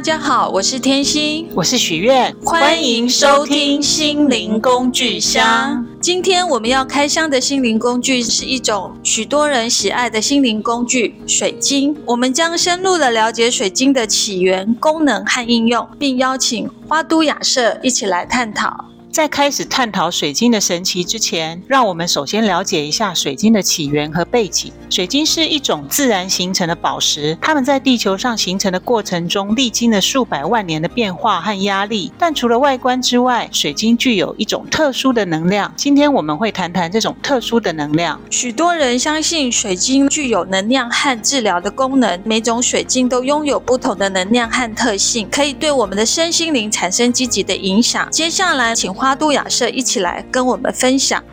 大家好，我是天心，我是许愿，欢迎收听心灵工具箱。今天我们要开箱的心灵工具是一种许多人喜爱的心灵工具——水晶。我们将深入的了解水晶的起源、功能和应用，并邀请花都雅舍一起来探讨。在开始探讨水晶的神奇之前，让我们首先了解一下水晶的起源和背景。水晶是一种自然形成的宝石，它们在地球上形成的过程中，历经了数百万年的变化和压力。但除了外观之外，水晶具有一种特殊的能量。今天我们会谈谈这种特殊的能量。许多人相信水晶具有能量和治疗的功能，每种水晶都拥有不同的能量和特性，可以对我们的身心灵产生积极的影响。接下来，请。花都雅舍一起来跟我们分享。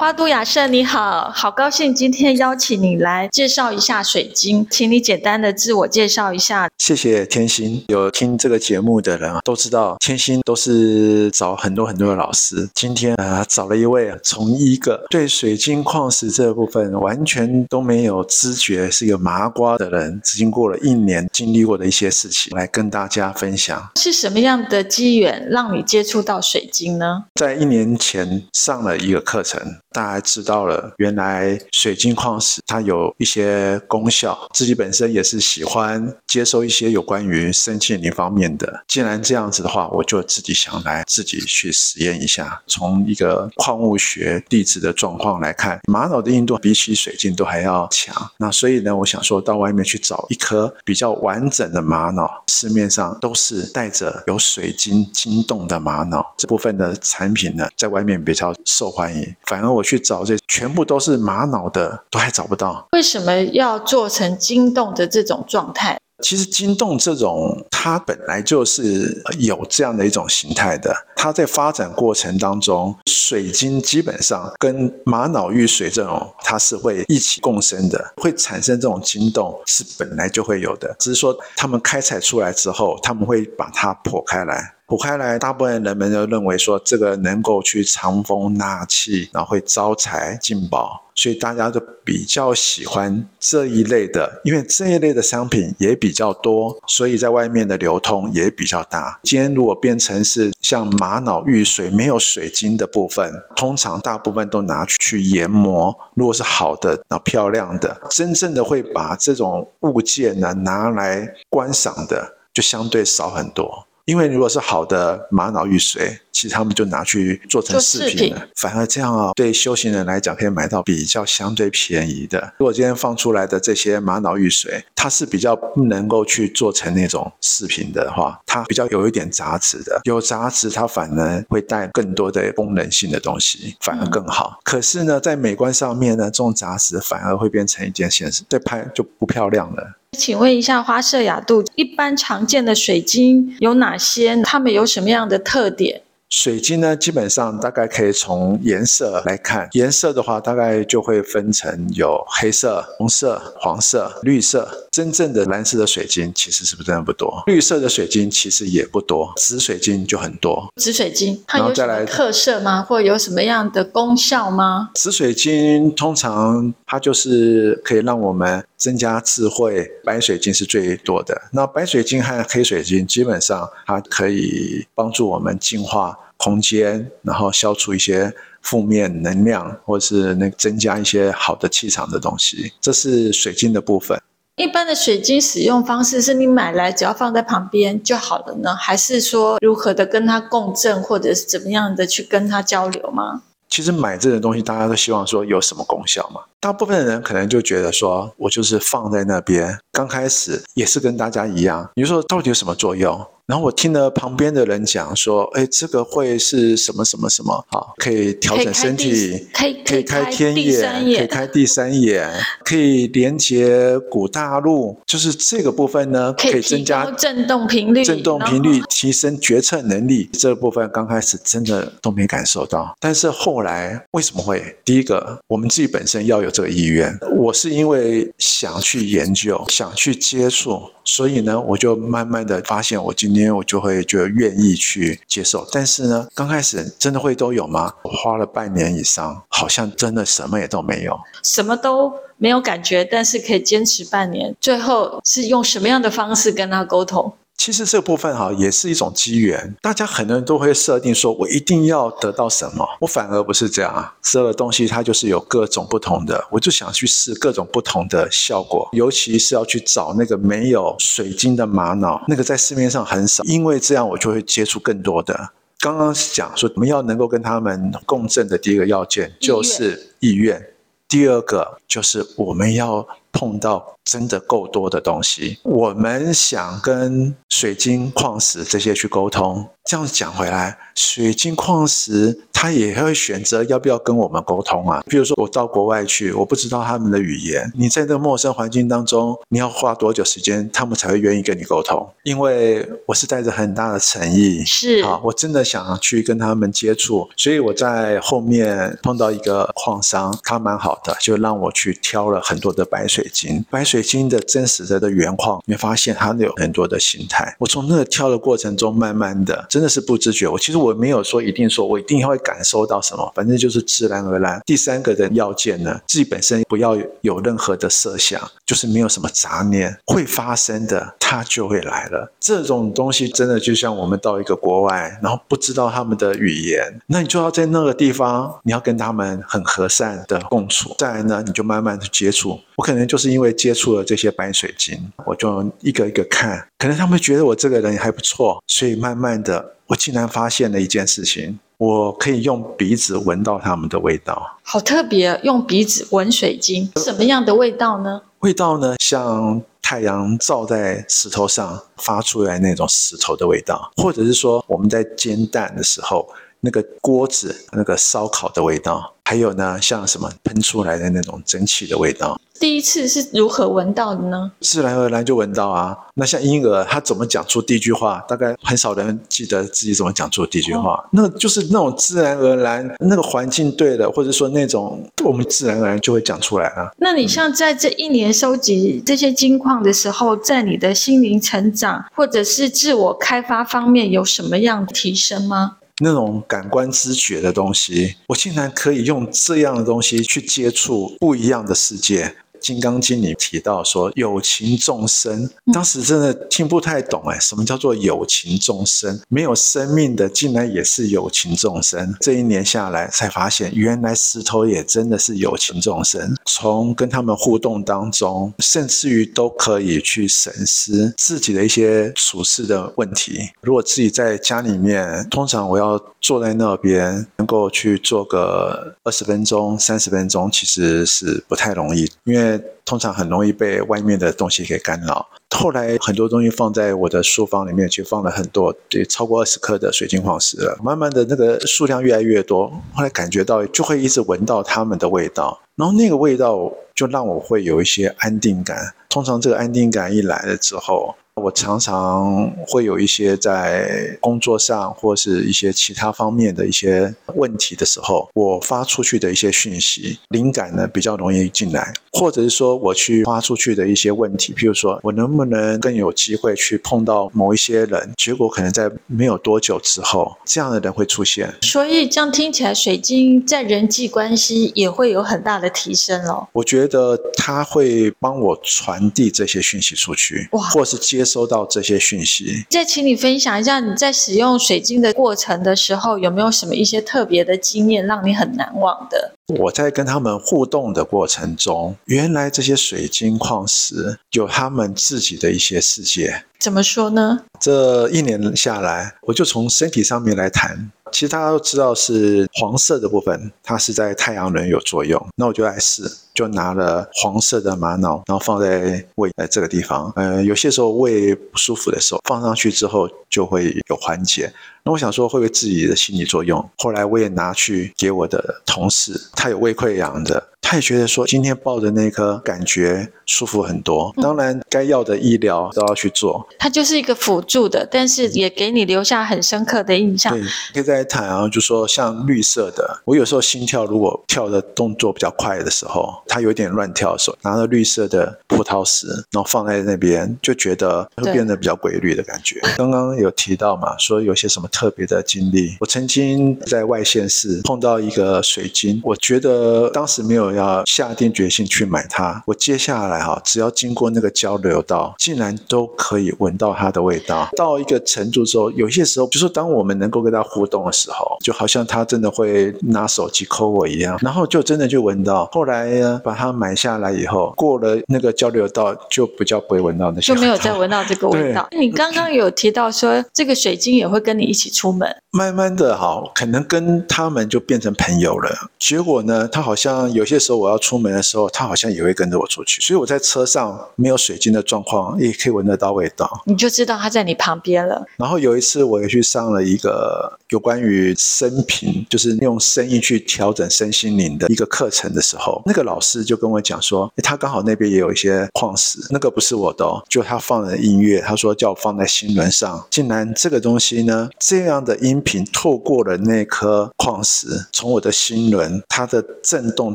花都雅舍，你好，好高兴今天邀请你来介绍一下水晶，请你简单的自我介绍一下。谢谢天心，有听这个节目的人啊都知道，天心都是找很多很多的老师。今天啊，找了一位从一个对水晶矿石这部分完全都没有知觉，是一个麻瓜的人，经过了一年经历过的一些事情，来跟大家分享。是什么样的机缘让你接触到水晶呢？在一年前上了一个课程。大家知道了，原来水晶矿石它有一些功效，自己本身也是喜欢接收一些有关于身心灵方面的。既然这样子的话，我就自己想来自己去实验一下。从一个矿物学地质的状况来看，玛瑙的硬度比起水晶都还要强。那所以呢，我想说到外面去找一颗比较完整的玛瑙，市面上都是带着有水晶晶洞的玛瑙，这部分的产品呢，在外面比较受欢迎，反而我。我去找这全部都是玛瑙的，都还找不到。为什么要做成晶洞的这种状态？其实晶洞这种，它本来就是有这样的一种形态的。它在发展过程当中，水晶基本上跟玛瑙玉髓这种，它是会一起共生的，会产生这种晶洞是本来就会有的。只是说他们开采出来之后，他们会把它破开来。剖开来，大部分人们都认为说这个能够去藏风纳气，然后会招财进宝，所以大家都比较喜欢这一类的，因为这一类的商品也比较多，所以在外面的流通也比较大。今天如果变成是像玛瑙玉髓没有水晶的部分，通常大部分都拿去研磨。如果是好的、那漂亮的，真正的会把这种物件呢拿来观赏的，就相对少很多。因为如果是好的玛瑙玉髓，其实他们就拿去做成饰品了。反而这样啊，对修行人来讲，可以买到比较相对便宜的。如果今天放出来的这些玛瑙玉髓，它是比较不能够去做成那种饰品的话，它比较有一点杂质的。有杂质，它反而会带更多的功能性的东西，反而更好。嗯、可是呢，在美观上面呢，这种杂质反而会变成一件现实，对拍就不漂亮了。请问一下，花色雅度一般常见的水晶有哪些？它们有什么样的特点？水晶呢，基本上大概可以从颜色来看。颜色的话，大概就会分成有黑色、红色、黄色、绿色。真正的蓝色的水晶其实是不是真的不多？绿色的水晶其实也不多，紫水晶就很多。紫水晶它有什么特色吗？或有什么样的功效吗？紫水晶通常它就是可以让我们增加智慧。白水晶是最多的。那白水晶和黑水晶基本上它可以帮助我们净化。空间，然后消除一些负面能量，或是那增加一些好的气场的东西，这是水晶的部分。一般的水晶使用方式是你买来只要放在旁边就好了呢？还是说如何的跟它共振，或者是怎么样的去跟它交流吗？其实买这个东西，大家都希望说有什么功效嘛？大部分的人可能就觉得说，我就是放在那边，刚开始也是跟大家一样。你说到底有什么作用？然后我听了旁边的人讲说，哎，这个会是什么什么什么啊？可以调整身体，可以可以开天眼，可以开第三眼，可以连接古大陆，就是这个部分呢，可以增加振动频率，振动频率提升决策能力。这部分刚开始真的都没感受到，但是后来为什么会？第一个，我们自己本身要有这个意愿。我是因为想去研究，想去接触。所以呢，我就慢慢的发现，我今天因为我就会就愿意去接受。但是呢，刚开始真的会都有吗？我花了半年以上，好像真的什么也都没有，什么都没有感觉，但是可以坚持半年。最后是用什么样的方式跟他沟通？其实这部分哈也是一种机缘。大家很多人都会设定说，我一定要得到什么，我反而不是这样啊。所有的东西它就是有各种不同的，我就想去试各种不同的效果，尤其是要去找那个没有水晶的玛瑙，那个在市面上很少，因为这样我就会接触更多的。刚刚讲说，我们要能够跟他们共振的第一个要件就是意愿，第二个就是我们要碰到。真的够多的东西，我们想跟水晶矿石这些去沟通。这样讲回来，水晶矿石它也会选择要不要跟我们沟通啊。比如说，我到国外去，我不知道他们的语言，你在那个陌生环境当中，你要花多久时间，他们才会愿意跟你沟通？因为我是带着很大的诚意，是啊，我真的想去跟他们接触，所以我在后面碰到一个矿商，他蛮好的，就让我去挑了很多的白水晶，白水。水晶的真实的的原矿，你会发现它有很多的形态。我从那个挑的过程中，慢慢的，真的是不知觉。我其实我没有说一定说我一定会感受到什么，反正就是自然而然。第三个的要件呢，自己本身不要有任何的设想，就是没有什么杂念，会发生的，它就会来了。这种东西真的就像我们到一个国外，然后不知道他们的语言，那你就要在那个地方，你要跟他们很和善的共处。再来呢，你就慢慢的接触。我可能就是因为接触。了这些白水晶，我就一个一个看，可能他们觉得我这个人还不错，所以慢慢的，我竟然发现了一件事情，我可以用鼻子闻到他们的味道，好特别，用鼻子闻水晶，什么样的味道呢？味道呢，像太阳照在石头上发出来那种石头的味道，或者是说我们在煎蛋的时候，那个锅子那个烧烤的味道。还有呢，像什么喷出来的那种蒸汽的味道，第一次是如何闻到的呢？自然而然就闻到啊。那像婴儿，他怎么讲出第一句话？大概很少人记得自己怎么讲出第一句话。哦、那就是那种自然而然，那个环境对了，或者说那种我们自然而然就会讲出来啊。那你像在这一年收集这些金矿的时候，在你的心灵成长或者是自我开发方面有什么样的提升吗？那种感官知觉的东西，我竟然可以用这样的东西去接触不一样的世界。《金刚经》里提到说有情众生，当时真的听不太懂哎，什么叫做有情众生？没有生命的竟然也是有情众生。这一年下来才发现，原来石头也真的是有情众生。从跟他们互动当中，甚至于都可以去审视自己的一些处事的问题。如果自己在家里面，通常我要坐在那边，能够去做个二十分钟、三十分钟，其实是不太容易，因为。通常很容易被外面的东西给干扰。后来很多东西放在我的书房里面，去放了很多，对，超过二十克的水晶矿石。慢慢的那个数量越来越多，后来感觉到就会一直闻到他们的味道，然后那个味道就让我会有一些安定感。通常这个安定感一来了之后，我常常会有一些在工作上或是一些其他方面的一些问题的时候，我发出去的一些讯息灵感呢，比较容易进来，或者是说我去发出去的一些问题，譬如说我能不能更有机会去碰到某一些人，结果可能在没有多久之后，这样的人会出现。所以这样听起来，水晶在人际关系也会有很大的提升哦。我觉得他会帮我传递这些讯息出去，哇，或是接。收到这些讯息，再请你分享一下你在使用水晶的过程的时候，有没有什么一些特别的经验让你很难忘的？我在跟他们互动的过程中，原来这些水晶矿石有他们自己的一些世界。怎么说呢？这一年下来，我就从身体上面来谈。其实大家都知道是黄色的部分，它是在太阳轮有作用。那我就来试，就拿了黄色的玛瑙，然后放在胃呃这个地方。呃，有些时候胃不舒服的时候，放上去之后就会有缓解。那我想说会不会自己的心理作用？后来我也拿去给我的同事，他有胃溃疡的。他也觉得说，今天抱着那颗感觉舒服很多。当然，该要的医疗都要去做。它就是一个辅助的，但是也给你留下很深刻的印象。对，可以再谈啊，就说像绿色的，我有时候心跳如果跳的动作比较快的时候，它有点乱跳的时候，拿了绿色的葡萄石，然后放在那边，就觉得会变得比较规律的感觉。刚刚有提到嘛，说有些什么特别的经历。我曾经在外县市碰到一个水晶，我觉得当时没有要下定决心去买它。我接下来哈，只要经过那个交流道，竟然都可以闻到它的味道。到一个程度之后，有些时候，就是当我们能够跟它互动的时候，就好像它真的会拿手机抠我一样，然后就真的就闻到。后来呢，把它买下来以后，过了那个交流道，就比较不会闻到那些，就没有再闻到这个味道。你刚刚有提到说，这个水晶也会跟你一起出门，慢慢的哈，可能跟他们就变成朋友了。结果呢，他好像有些时候我要出门的时候，他好像也会跟着我出去。所以我在车上没有水晶的状况，也可以闻得到味道，你就知道他在你旁边了。然后有一次我也去上了一个有关于生平，就是用声音去调整身心灵的一个课程的时候，那个老师就跟我讲说，他刚好那边也有一些矿石，那个不是我的哦，就他放的音乐，他说叫我放在心轮上。竟然这个东西呢，这样的音频透过了那颗矿石，从我的心轮，它的震动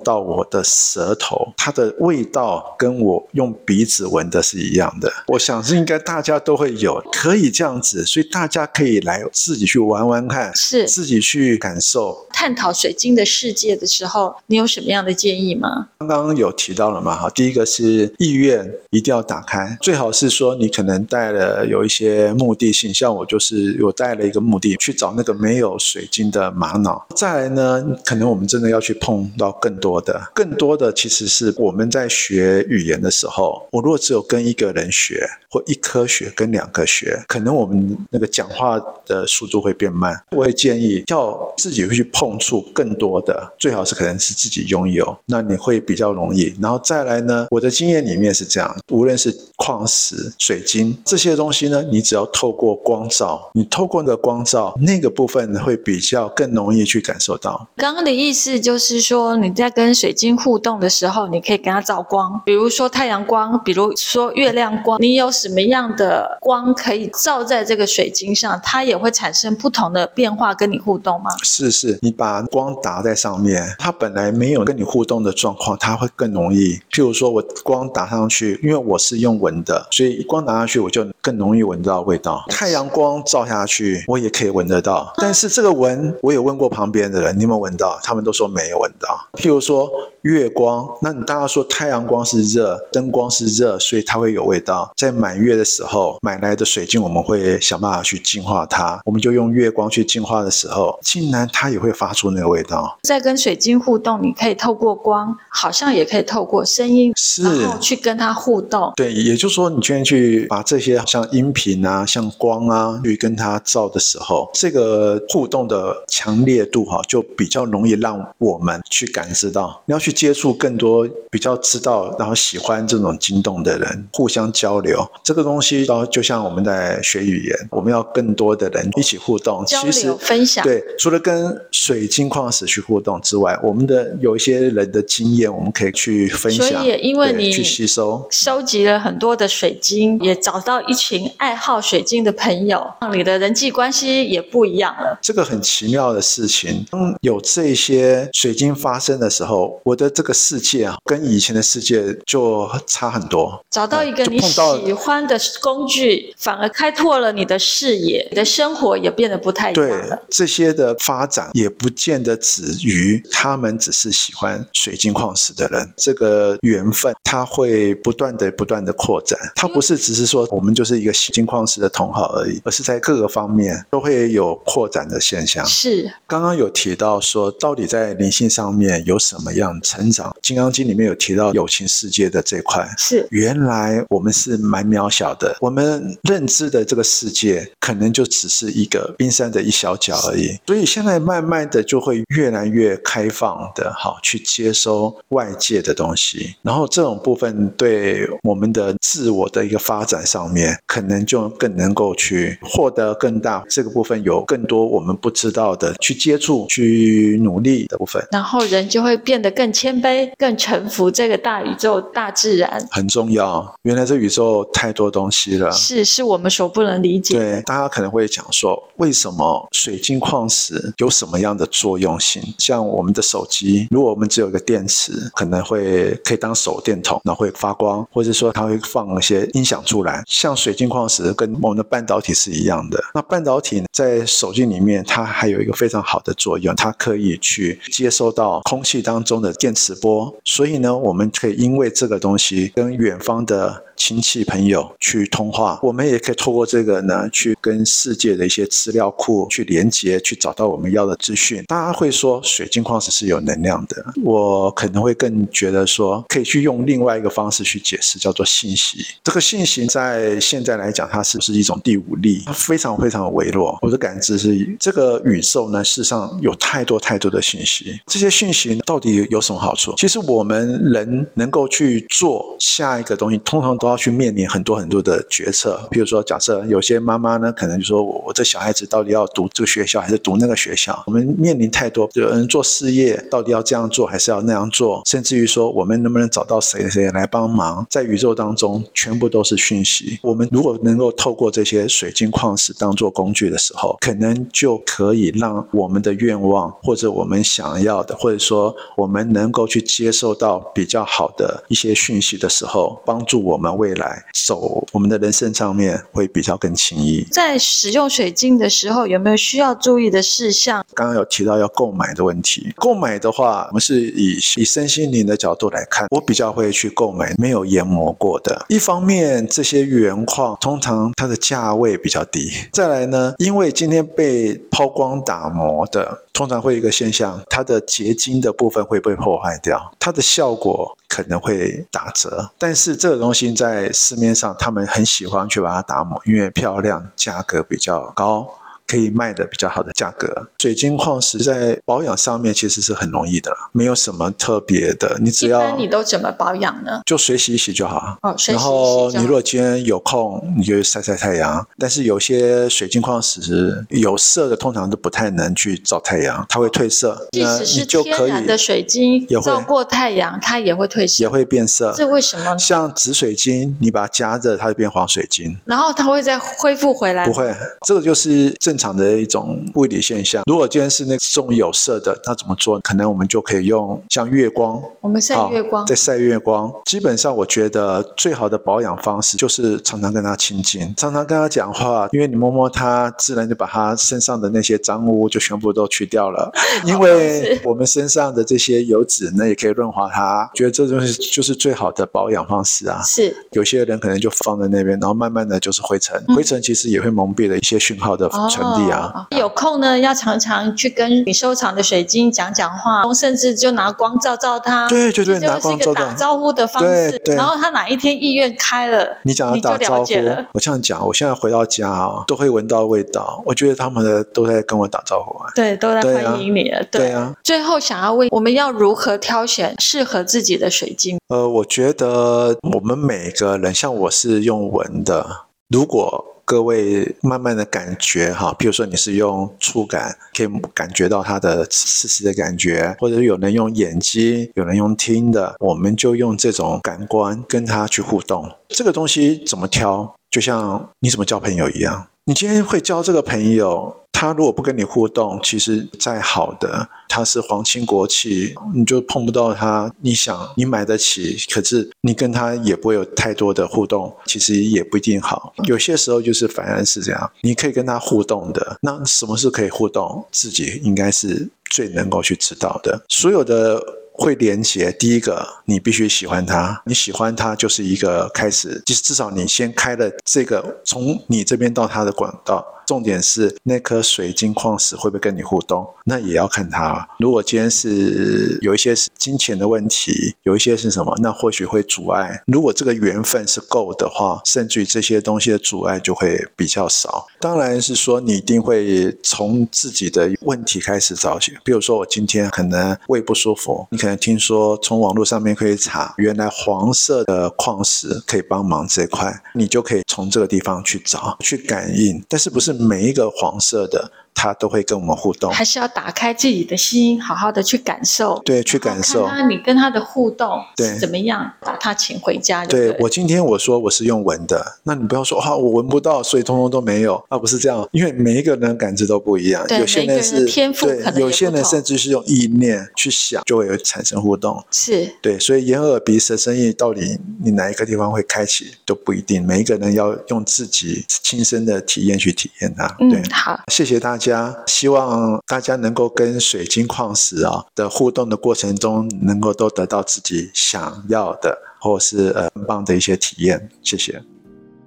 到我的舌头，它的味道跟我用鼻子闻的是一样的。我想是应该大家都会有，可以这样子，所以大家可以来自己去玩玩看，是自己去感受。探讨水晶的世界的时候，你有什么样的建议吗？刚刚有提到了嘛，哈，第一个是意愿一定要打开，最好是说你可能带了有一些目的性，像我就是我带了一个目的去找那个没有水晶的玛瑙。再来呢，可能我们真的要去碰到更多的，更多的其实是我们在学语言的时候，我如果只有跟一个人学，或一科学跟两个学，可能我们那个讲话的速度会变慢。我会建议要自己会去碰碰触更多的，最好是可能是自己拥有，那你会比较容易。然后再来呢，我的经验里面是这样，无论是矿石、水晶这些东西呢，你只要透过光照，你透过那个光照，那个部分会比较更容易去感受到。刚刚的意思就是说，你在跟水晶互动的时候，你可以跟它照光，比如说太阳光，比如说月亮光，你有什么样的光可以照在这个水晶上，它也会产生不同的变化，跟你互动吗？是是，你把光打在上面，它本来没有跟你互动的状况，它会更容易。譬如说我光打上去，因为我是用闻的，所以光打上去我就更容易闻到味道。太阳光照下去，我也可以闻得到。但是这个闻，我有问过旁边的人，你有没有闻到？他们都说没有闻到。譬如说。月光，那你大家说太阳光是热，灯光是热，所以它会有味道。在满月的时候买来的水晶，我们会想办法去净化它。我们就用月光去净化的时候，竟然它也会发出那个味道。在跟水晶互动，你可以透过光，好像也可以透过声音，是，去跟它互动。对，也就是说，你今天去把这些像音频啊、像光啊，去跟它照的时候，这个互动的强烈度哈，就比较容易让我们去感知到。你要去。接触更多比较知道，然后喜欢这种惊动的人，互相交流这个东西，然后就像我们在学语言，我们要更多的人一起互动，交流其实分享。对，除了跟水晶矿石去互动之外，我们的有一些人的经验，我们可以去分享。所以，因为你去吸收，收集了很多的水晶，也找到一群爱好水晶的朋友，让你的人际关系也不一样了。这个很奇妙的事情，当有这些水晶发生的时候，我的。这个世界啊，跟以前的世界就差很多。找到一个你喜欢的工具，反而开拓了你的视野，你的生活也变得不太一样了。对，这些的发展也不见得止于他们只是喜欢水晶矿石的人。这个缘分，它会不断的、不断的扩展。它不是只是说我们就是一个水晶矿石的同好而已，而是在各个方面都会有扩展的现象。是，刚刚有提到说，到底在灵性上面有什么样成长？《金刚经》里面有提到友情世界的这块，是原来我们是蛮渺小的，我们认知的这个世界可能就只是一个冰山的一小角而已。所以现在慢慢的就会越来越开放的，好去接收外界的东西，然后这种部分对我们的自我的一个发展上面，可能就更能够去获得更大。这个部分有更多我们不知道的去接触、去努力的部分，然后人就会变得更谦卑、更臣服这个大宇宙、大自然，很重要。原来这宇宙太多东西了，是是我们所不能理解。对，大家可能会讲说，为什么水晶矿石有什么样的作用性？像我们的手机，如果我们只有一个电池，可能会可以当手电筒，那会发光，或者说它会放一些音响出来。像水晶矿石跟我们的半导体是一样的。那半导体在手机里面，它还有一个非常好的作用，它可以去接收到空气当中的电磁波，所以呢，我们可以因为这个东西跟远方的。亲戚朋友去通话，我们也可以透过这个呢，去跟世界的一些资料库去连接，去找到我们要的资讯。大家会说水晶矿石是有能量的，我可能会更觉得说，可以去用另外一个方式去解释，叫做信息。这个信息在现在来讲，它是不是一种第五力？它非常非常微弱。我的感知是，这个宇宙呢，事实上有太多太多的信息。这些信息到底有什么好处？其实我们人能够去做下一个东西，通常。都要要去面临很多很多的决策，比如说，假设有些妈妈呢，可能就说我我这小孩子到底要读这个学校还是读那个学校？我们面临太多，有人做事业到底要这样做还是要那样做？甚至于说，我们能不能找到谁谁来帮忙？在宇宙当中，全部都是讯息。我们如果能够透过这些水晶矿石当做工具的时候，可能就可以让我们的愿望，或者我们想要的，或者说我们能够去接受到比较好的一些讯息的时候，帮助我们。未来走我们的人生上面会比较更轻易。在使用水晶的时候，有没有需要注意的事项？刚刚有提到要购买的问题。购买的话，我们是以以身心灵的角度来看，我比较会去购买没有研磨过的。一方面，这些原矿通常它的价位比较低。再来呢，因为今天被抛光打磨的，通常会有一个现象，它的结晶的部分会被破坏掉，它的效果。可能会打折，但是这个东西在市面上，他们很喜欢去把它打磨，因为漂亮，价格比较高。可以卖的比较好的价格，水晶矿石在保养上面其实是很容易的，没有什么特别的。你只要你都怎么保养呢？就水洗一洗就好。哦，水洗洗。然后你如果今天有空，你就晒晒太阳。但是有些水晶矿石有色的，通常都不太能去照太阳，它会褪色。即使是天然的水晶，照过太阳它也会褪色，也会变色。这为什么呢？像紫水晶，你把它加热，它就变黄水晶。然后它会再恢复回来？不会，这个就是正。正常的一种物理现象。如果今天是那种有色的，那怎么做？可能我们就可以用像月光，我们晒月光，在晒月光。基本上，我觉得最好的保养方式就是常常跟他亲近，常常跟他讲话，因为你摸摸他，自然就把他身上的那些脏污就全部都去掉了。因为我们身上的这些油脂呢，也可以润滑它。觉得这东西就是最好的保养方式啊。是，有些人可能就放在那边，然后慢慢的就是灰尘，灰尘其实也会蒙蔽了一些讯号的传。哦，有空呢，要常常去跟你收藏的水晶讲讲话，甚至就拿光照照它。对对对，拿光照照。打招呼的方式。对对。然后他哪一天意愿开了，你讲要打招呼，我这样讲，我现在回到家啊，都会闻到味道。我觉得他们的都在跟我打招呼啊。对，都在欢迎你了。对，对啊。最后想要问，我们要如何挑选适合自己的水晶？呃，我觉得我们每个人，像我是用闻的，如果。各位慢慢的感觉哈，比如说你是用触感，可以感觉到它的刺刺的感觉，或者有人用眼睛，有人用听的，我们就用这种感官跟他去互动。这个东西怎么挑？就像你怎么交朋友一样，你今天会交这个朋友。他如果不跟你互动，其实再好的，他是皇亲国戚，你就碰不到他。你想你买得起，可是你跟他也不会有太多的互动，其实也不一定好。有些时候就是反而是这样，你可以跟他互动的。那什么是可以互动？自己应该是最能够去知道的。所有的会连接，第一个你必须喜欢他，你喜欢他就是一个开始，就是至少你先开了这个从你这边到他的管道。重点是那颗水晶矿石会不会跟你互动？那也要看它。如果今天是有一些是金钱的问题，有一些是什么，那或许会阻碍。如果这个缘分是够的话，甚至于这些东西的阻碍就会比较少。当然是说你一定会从自己的问题开始找起。比如说我今天可能胃不舒服，你可能听说从网络上面可以查，原来黄色的矿石可以帮忙这块，你就可以从这个地方去找去感应，但是不是？每一个黄色的他都会跟我们互动。还是要打开自己的心，好好的去感受。对，去感受。看他你跟他的互动是怎么样，把他请回家对。对，我今天我说我是用闻的，那你不要说啊，我闻不到，所以通通都没有啊，不是这样，因为每一个人感知都不一样。对，有些人是人天赋可能，有些人甚至是用意念去想，就会有产生互动。是对，所以眼耳鼻舌身意到底你哪一个地方会开启都不一定，每一个人要用自己亲身的体验去体验它。对，嗯，好，谢谢大家，家希望大家能够跟水晶矿石啊的互动的过程中，能够都得到自己想要的，或是呃很棒的一些体验。谢谢。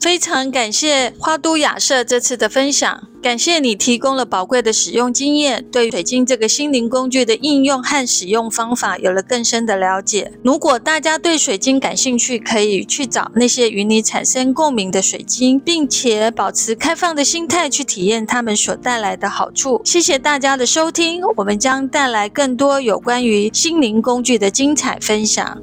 非常感谢花都雅舍这次的分享，感谢你提供了宝贵的使用经验，对水晶这个心灵工具的应用和使用方法有了更深的了解。如果大家对水晶感兴趣，可以去找那些与你产生共鸣的水晶，并且保持开放的心态去体验它们所带来的好处。谢谢大家的收听，我们将带来更多有关于心灵工具的精彩分享。